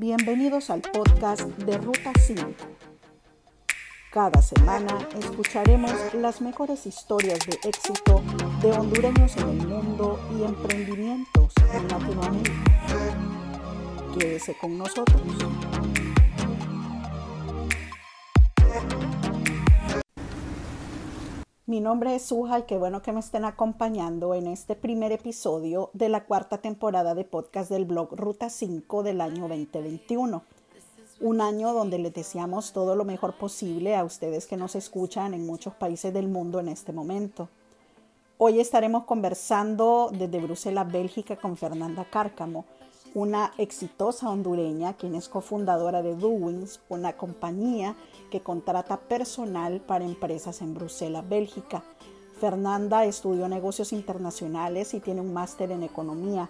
Bienvenidos al podcast de Ruta 5. Cada semana escucharemos las mejores historias de éxito de hondureños en el mundo y emprendimientos en Latinoamérica. Quédese con nosotros. Mi nombre es Suja y qué bueno que me estén acompañando en este primer episodio de la cuarta temporada de podcast del blog Ruta 5 del año 2021. Un año donde les deseamos todo lo mejor posible a ustedes que nos escuchan en muchos países del mundo en este momento. Hoy estaremos conversando desde Bruselas, Bélgica, con Fernanda Cárcamo, una exitosa hondureña quien es cofundadora de Doings, una compañía que contrata personal para empresas en Bruselas, Bélgica. Fernanda estudió negocios internacionales y tiene un máster en economía.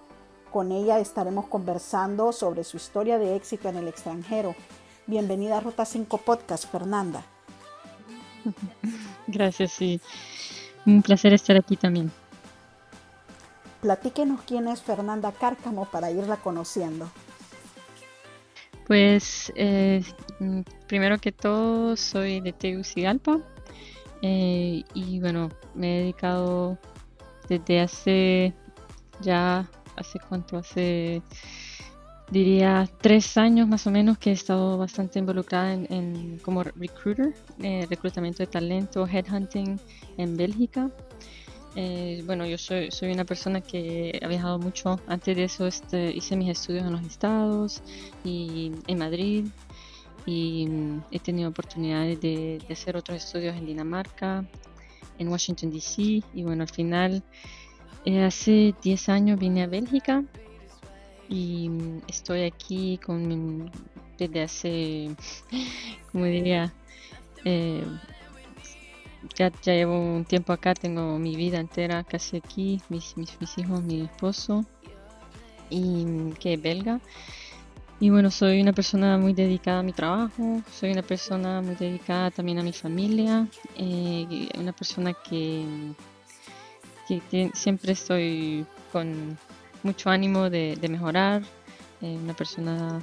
Con ella estaremos conversando sobre su historia de éxito en el extranjero. Bienvenida a Ruta 5 Podcast, Fernanda. Gracias, sí. Un placer estar aquí también. Platíquenos quién es Fernanda Cárcamo para irla conociendo. Pues eh, primero que todo soy de Tegucigalpa eh, y bueno, me he dedicado desde hace ya, hace cuánto, hace diría tres años más o menos que he estado bastante involucrada en, como recruiter, eh, reclutamiento de talento, headhunting en Bélgica. Eh, bueno, yo soy, soy una persona que ha viajado mucho. Antes de eso este, hice mis estudios en los estados y en Madrid. Y mm, he tenido oportunidades de, hacer otros estudios en Dinamarca, en Washington DC y bueno, al final eh, hace 10 años vine a Bélgica. Y mm, estoy aquí con desde hace, como diría, eh, ya, llevo un tiempo acá, tengo mi vida entera casi aquí, mis, mis, hijos, mi esposo, y que es belga. Y bueno, soy una persona muy dedicada a mi trabajo, soy una persona muy dedicada también a mi familia, eh, una persona que, siempre estoy con mucho ánimo de, de mejorar, eh, una persona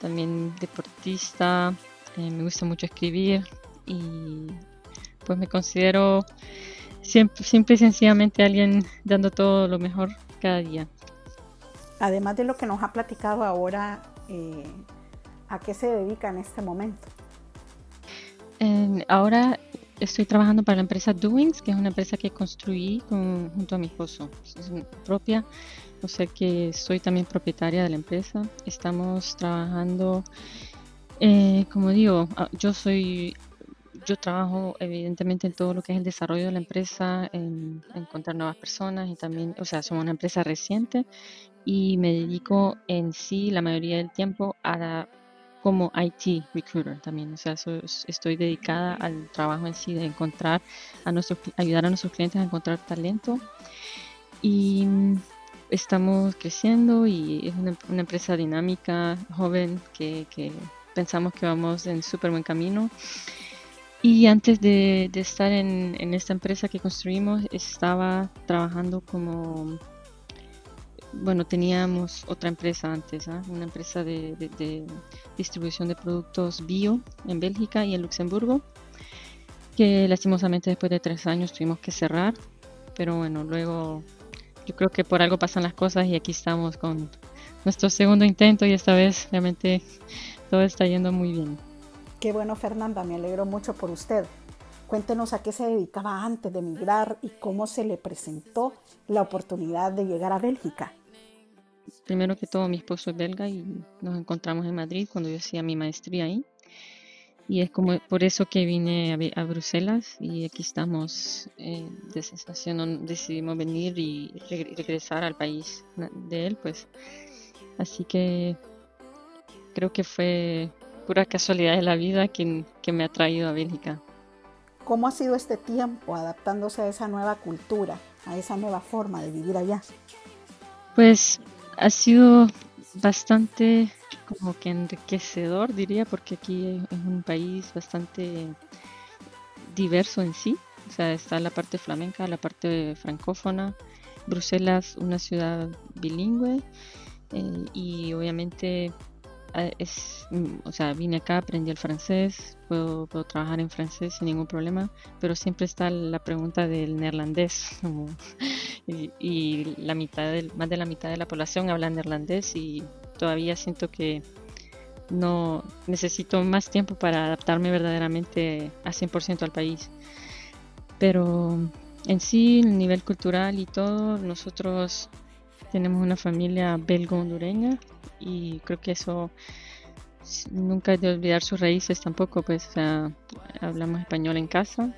también deportista, eh, me gusta mucho escribir y pues me considero siempre, simple y sencillamente alguien dando todo lo mejor cada día. Además de lo que nos ha platicado ahora, eh, ¿a qué se dedica en este momento? ahora estoy trabajando para la empresa Doings, que es una empresa que construí junto a mi esposo. Es propia, o sea que soy también propietaria de la empresa. Estamos trabajando, eh, como digo, ah, yo soy yo trabajo evidentemente en todo lo que es el desarrollo de la empresa, en, encontrar nuevas personas y también, o sea, somos una empresa reciente y me dedico en sí la mayoría del tiempo a como IT recruiter también, o sea, estoy dedicada al trabajo en sí de encontrar a nuestros, ayudar a nuestros clientes a encontrar talento. Y estamos creciendo y es una, empresa dinámica, joven, que, que pensamos que vamos en súper buen camino y antes de, estar en, esta empresa que construimos, estaba trabajando como, bueno, teníamos otra empresa antes, ¿ah? una empresa de, distribución de productos bio en Bélgica y en Luxemburgo, que lastimosamente después de tres años tuvimos que cerrar, pero bueno, luego yo creo que por algo pasan las cosas y aquí estamos con nuestro segundo intento y esta vez realmente todo está yendo muy bien. Qué bueno, Fernanda, me alegro mucho por usted. Cuéntenos a qué se dedicaba antes de emigrar y cómo se le presentó la oportunidad de llegar a Bélgica. Primero que todo, mi esposo es belga y nos encontramos en Madrid cuando yo hacía mi maestría ahí. Y es como por eso que vine a, Bruselas y aquí estamos eh, decidimos venir y regresar al país de él, pues. Así que creo que fue pura casualidad de la vida que, que me ha traído a Bélgica. ¿Cómo ha sido este tiempo adaptándose a esa nueva cultura, a esa nueva forma de vivir allá? Pues ha sido bastante como que enriquecedor, diría, porque aquí es un país bastante diverso en sí. O sea, está la parte flamenca, la parte francófona. Bruselas, una ciudad bilingüe. Eh, y obviamente es, mm, o sea, vine acá, aprendí el francés, puedo, puedo, trabajar en francés sin ningún problema, pero siempre está la pregunta del neerlandés, y, la mitad del, más de la mitad de la población habla neerlandés y todavía siento que no necesito más tiempo para adaptarme verdaderamente a 100% al país. Pero en sí, el nivel cultural y todo, nosotros tenemos una familia belgo-hondureña y creo que eso nunca hay de olvidar sus raíces tampoco, pues hablamos español en casa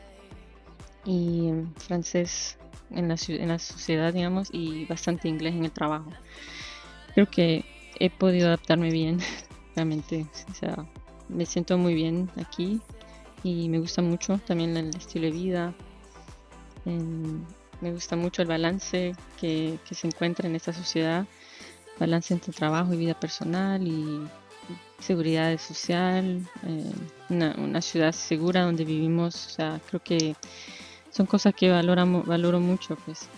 y francés en la, en la sociedad, digamos, y bastante inglés en el trabajo. Creo que he podido adaptarme bien, realmente, o sea, me siento muy bien aquí y me gusta mucho también el estilo de vida. Me gusta mucho el balance que, que se encuentra en esta sociedad balance entre trabajo y vida personal y seguridad social, eh, una, ciudad segura donde vivimos, o sea, creo que son cosas que valoramos, valoro mucho, pues.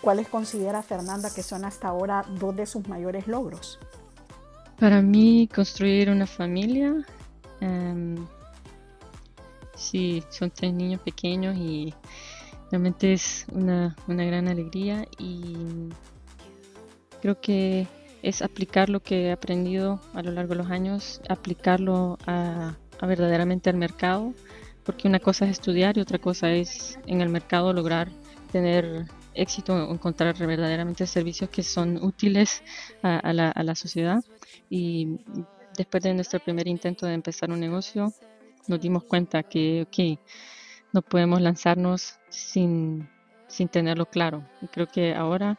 ¿Cuáles considera Fernanda que son hasta ahora dos de sus mayores logros? Para mí, construir una familia. Um, sí, son tres niños pequeños y realmente es una, una gran alegría y Creo que es aplicar lo que he aprendido a lo largo de los años, aplicarlo a, verdaderamente al mercado, porque una cosa es estudiar y otra cosa es en el mercado lograr tener éxito, encontrar verdaderamente servicios que son útiles a, la, a la sociedad. Y después de nuestro primer intento de empezar un negocio, nos dimos cuenta que, ok, no podemos lanzarnos sin, sin tenerlo claro. Y creo que ahora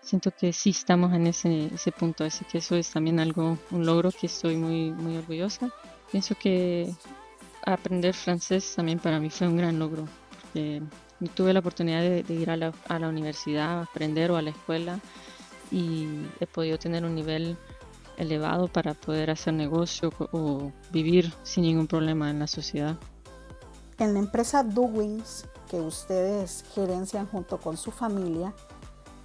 siento que sí estamos en ese, ese punto, así que eso es también algo, un logro que estoy muy, muy orgullosa. Pienso que aprender francés también para mí fue un gran logro, porque tuve la oportunidad de, ir a la, a la, universidad, a aprender o a la escuela y he podido tener un nivel elevado para poder hacer negocio o vivir sin ningún problema en la sociedad. En la empresa Duwins, que ustedes gerencian junto con su familia,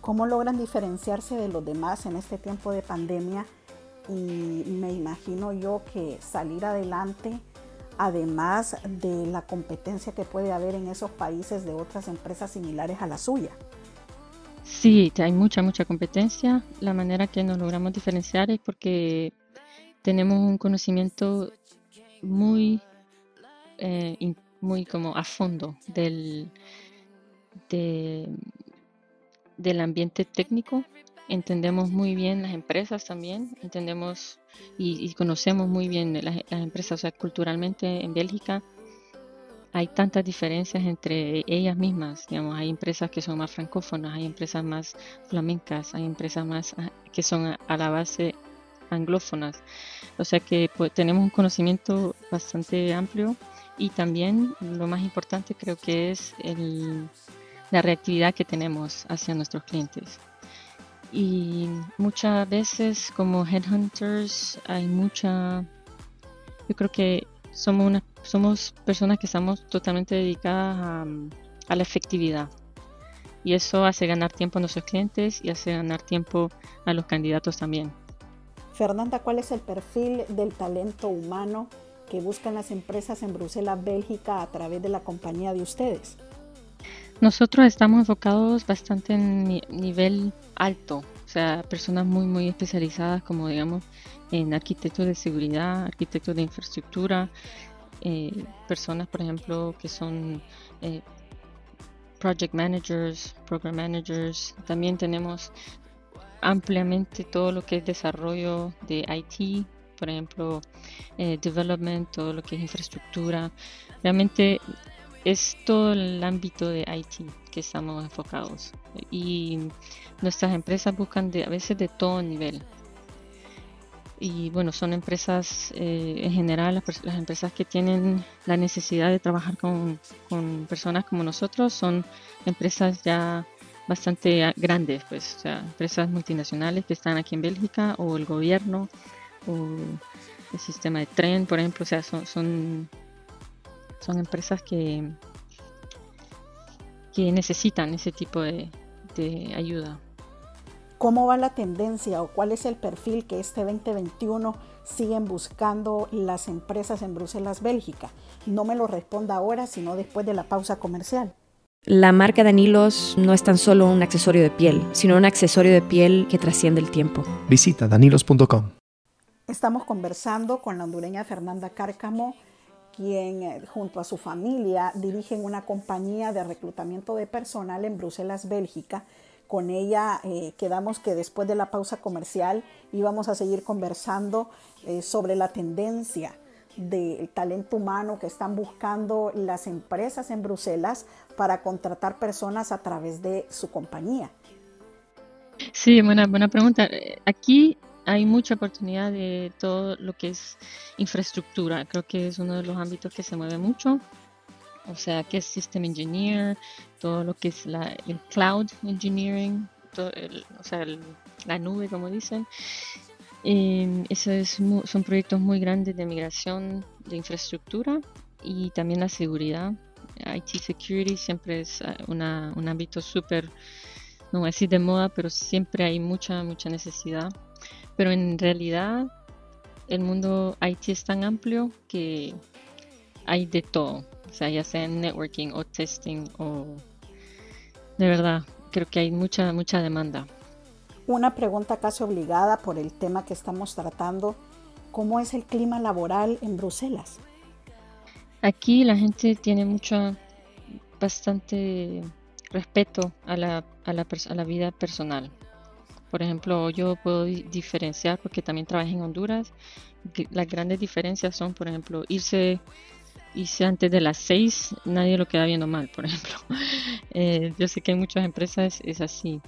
cómo logran diferenciarse de los demás en este tiempo de pandemia y me imagino yo que salir adelante, además de la competencia que puede haber en esos países de otras empresas similares a la suya. Sí, hay mucha, mucha competencia. La manera que nos logramos diferenciar es porque tenemos un conocimiento muy, eh, muy como a fondo del, de, del ambiente técnico, entendemos muy bien las empresas también, entendemos y, conocemos muy bien las, empresas, o sea, culturalmente en Bélgica hay tantas diferencias entre ellas mismas, digamos, hay empresas que son más francófonas, hay empresas más flamencas, hay empresas más ah, que son a, la base anglófonas, o sea que pues, tenemos un conocimiento bastante amplio y también lo más importante creo que es el, la reactividad que tenemos hacia nuestros clientes. Y muchas veces como headhunters hay mucha, yo creo que somos, una, somos personas que estamos totalmente dedicadas a, a la efectividad. Y eso hace ganar tiempo a nuestros clientes y hace ganar tiempo a los candidatos también. Fernanda, ¿cuál es el perfil del talento humano que buscan las empresas en Bruselas, Bélgica, a través de la compañía de ustedes? Nosotros estamos enfocados bastante en nivel alto, o sea, personas muy, muy especializadas como digamos en arquitectos de seguridad, arquitectos de infraestructura, eh, personas, por ejemplo, que son eh, project managers, program managers. También tenemos ampliamente todo lo que es desarrollo de IT, por ejemplo, eh, development, todo lo que es infraestructura. Realmente es todo el ámbito de IT que estamos enfocados. Y nuestras empresas buscan de, a veces de todo nivel. Y bueno son empresas eh, en general las, empresas que tienen la necesidad de trabajar con, con, personas como nosotros son empresas ya bastante grandes pues o sea empresas multinacionales que están aquí en Bélgica o el gobierno o el sistema de tren por ejemplo o sea son, son son empresas que, que necesitan ese tipo de, ayuda. ¿Cómo va la tendencia o cuál es el perfil que este 2021 siguen buscando las empresas en Bruselas, Bélgica? No me lo responda ahora, sino después de la pausa comercial. La marca Danilos no es tan solo un accesorio de piel, sino un accesorio de piel que trasciende el tiempo. Visita danilos.com. Estamos conversando con la hondureña Fernanda Cárcamo, quien eh, junto a su familia dirigen una compañía de reclutamiento de personal en Bruselas, Bélgica. Con ella eh, quedamos que después de la pausa comercial íbamos a seguir conversando eh, sobre la tendencia del talento humano que están buscando las empresas en Bruselas para contratar personas a través de su compañía. Sí, buena, buena pregunta. Aquí hay mucha oportunidad de todo lo que es infraestructura. Creo que es uno de los ámbitos que se mueve mucho. O sea, que es System Engineer, todo lo que es la, el Cloud Engineering, o sea, la nube, como dicen. Eh, es, son proyectos muy grandes de migración de infraestructura y también la seguridad. IT Security siempre es ah, una, un ámbito súper, no voy a decir de moda, pero siempre hay mucha, mucha necesidad pero en realidad el mundo IT es tan amplio que hay de todo, o sea, ya sea en networking o testing o de verdad, creo que hay mucha, mucha demanda. Una pregunta casi obligada por el tema que estamos tratando, ¿cómo es el clima laboral en Bruselas? Aquí la gente tiene mucho, bastante respeto a la, a la, a la vida personal. Por ejemplo, yo puedo diferenciar porque también trabajé en Honduras. Las grandes diferencias son, por ejemplo, irse, irse antes de las seis, nadie lo queda viendo mal, por ejemplo. Eh, yo sé que en muchas empresas es así.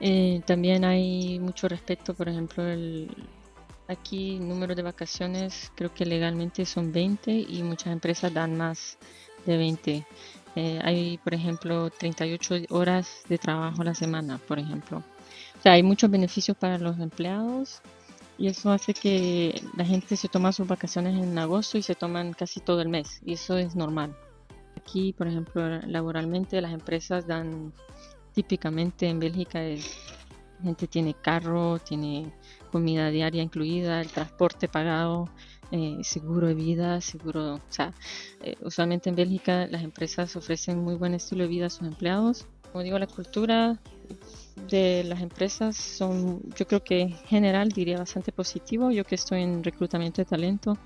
Eh, también hay mucho respeto, por ejemplo, el, aquí número de vacaciones creo que legalmente son 20 y muchas empresas dan más de 20. Eh, hay, por ejemplo, 38 horas de trabajo a la semana, por ejemplo. Hay muchos beneficios para los empleados y eso hace que la gente se toma sus vacaciones en agosto y se toman casi todo el mes y eso es normal. Aquí, por ejemplo, laboralmente las empresas dan típicamente en Bélgica la gente tiene carro, tiene comida diaria incluida, el transporte pagado, eh, seguro de vida, seguro, o sea, eh, usualmente en Bélgica las empresas ofrecen muy buen estilo de vida a sus empleados. Como digo, la cultura de las empresas son, yo creo que en general diría bastante positivo. Yo que estoy en reclutamiento de talento,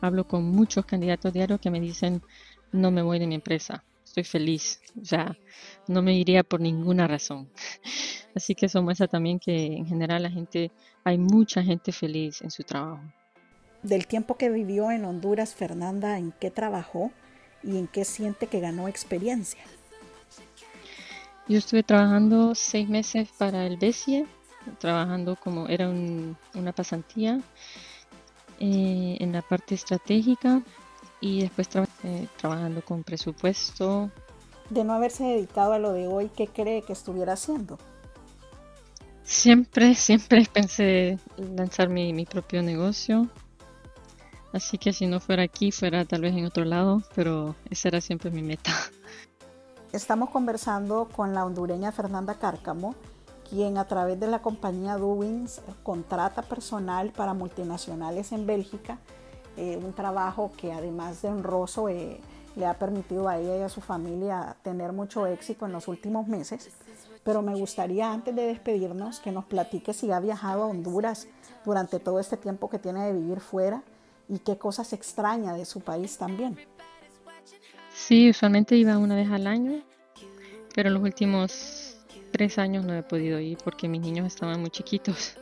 hablo con muchos candidatos diarios que me dicen, no me voy de mi empresa, estoy feliz, o sea, no me iría por ninguna razón. Así que eso muestra también que en general la gente, hay mucha gente feliz en su trabajo. Del tiempo que vivió en Honduras, Fernanda, ¿en qué trabajó y en qué siente que ganó experiencia? Yo estuve trabajando seis meses para el BESIE, trabajando como era una pasantía eh, en la parte estratégica y después eh, trabajando con presupuesto. De no haberse dedicado a lo de hoy, ¿qué cree que estuviera haciendo? Siempre, siempre pensé lanzar mi, mi propio negocio. Así que si no fuera aquí, fuera tal vez en otro lado, pero esa era siempre mi meta. Estamos conversando con la hondureña Fernanda Cárcamo, quien a través de la compañía Duwins contrata personal para multinacionales en Bélgica, eh, un trabajo que además de honroso eh, le ha permitido a ella y a su familia tener mucho éxito en los últimos meses. Pero me gustaría antes de despedirnos que nos platique si ha viajado a Honduras durante todo este tiempo que tiene de vivir fuera y qué cosas extraña de su país también. Sí, usualmente iba una vez al año, pero los últimos tres años no he podido ir porque mis niños estaban muy chiquitos,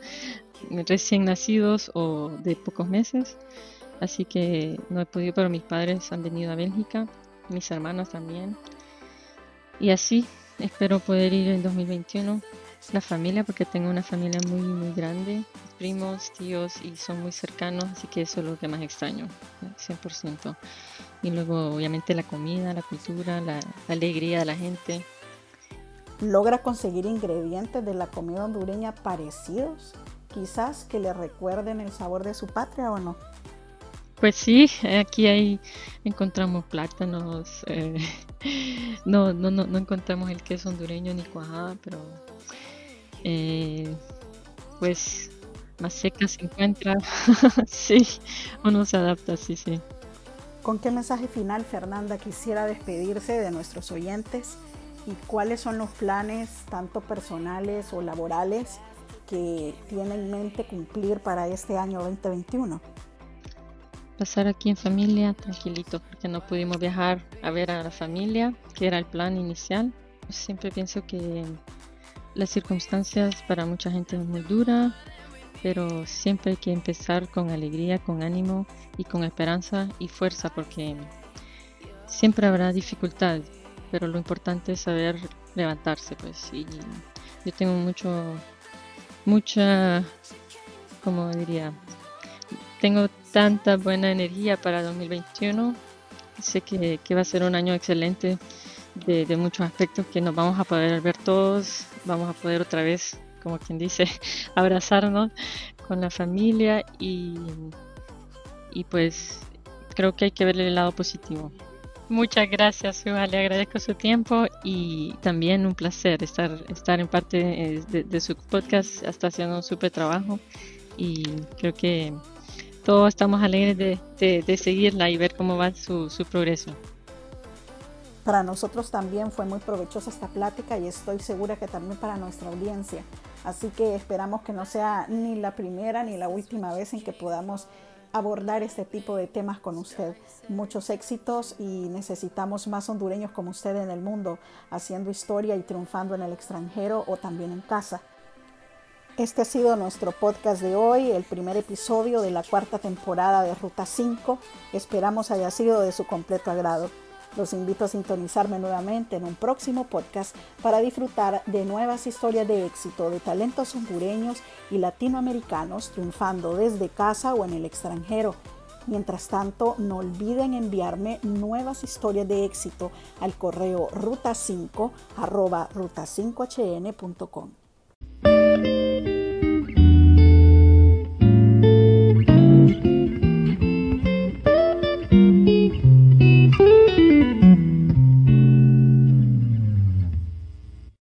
recién nacidos o de pocos meses, así que no he podido, pero mis padres han venido a Bélgica, mis hermanos también, y así espero poder ir en 2021 la familia porque tengo una familia muy muy grande primos tíos y son muy cercanos así que eso es lo que más extraño 100% y luego obviamente la comida la cultura la, alegría de la gente. Logra conseguir ingredientes de la comida hondureña parecidos quizás que le recuerden el sabor de su patria o no pues sí, aquí hay encontramos plátanos, eh, no, no, no, no encontramos el queso hondureño ni cuajada, pero eh, pues más seca se encuentra. sí, uno se adapta, sí, sí. ¿Con qué mensaje final Fernanda quisiera despedirse de nuestros oyentes y cuáles son los planes, tanto personales o laborales, que tiene en mente cumplir para este año 2021? Pasar aquí en familia, tranquilito, porque no pudimos viajar a ver a la familia, que era el plan inicial. Siempre pienso que las circunstancias para mucha gente es muy dura, pero siempre hay que empezar con alegría, con ánimo y con esperanza y fuerza, porque siempre habrá dificultad, pero lo importante es saber levantarse, pues. Y yo tengo mucho, mucha, como diría, tengo tanta buena energía para 2021. Sé que, va a ser un año excelente de, de muchos aspectos que nos vamos a poder ver todos, vamos a poder otra vez como quien dice, abrazarnos con la familia y, y pues creo que hay que verle el lado positivo. Muchas gracias. Le agradezco su tiempo y también un placer estar, estar en parte eh, de, su podcast. Está haciendo un súper trabajo y creo que todos estamos alegres de, de, seguirla y ver cómo va su, su progreso. Para nosotros también fue muy provechosa esta plática y estoy segura que también para nuestra audiencia. Así que esperamos que no sea ni la primera ni la última vez en que podamos abordar este tipo de temas con usted. Muchos éxitos y necesitamos más hondureños como usted en el mundo, haciendo historia y triunfando en el extranjero o también en casa. Este ha sido nuestro podcast de hoy, el primer episodio de la cuarta temporada de Ruta 5. Esperamos haya sido de su completo agrado. Los invito a sintonizarme nuevamente en un próximo podcast para disfrutar de nuevas historias de éxito de talentos hondureños y latinoamericanos triunfando desde casa o en el extranjero. Mientras tanto, no olviden enviarme nuevas historias de éxito al correo ruta5 ruta5hn.com.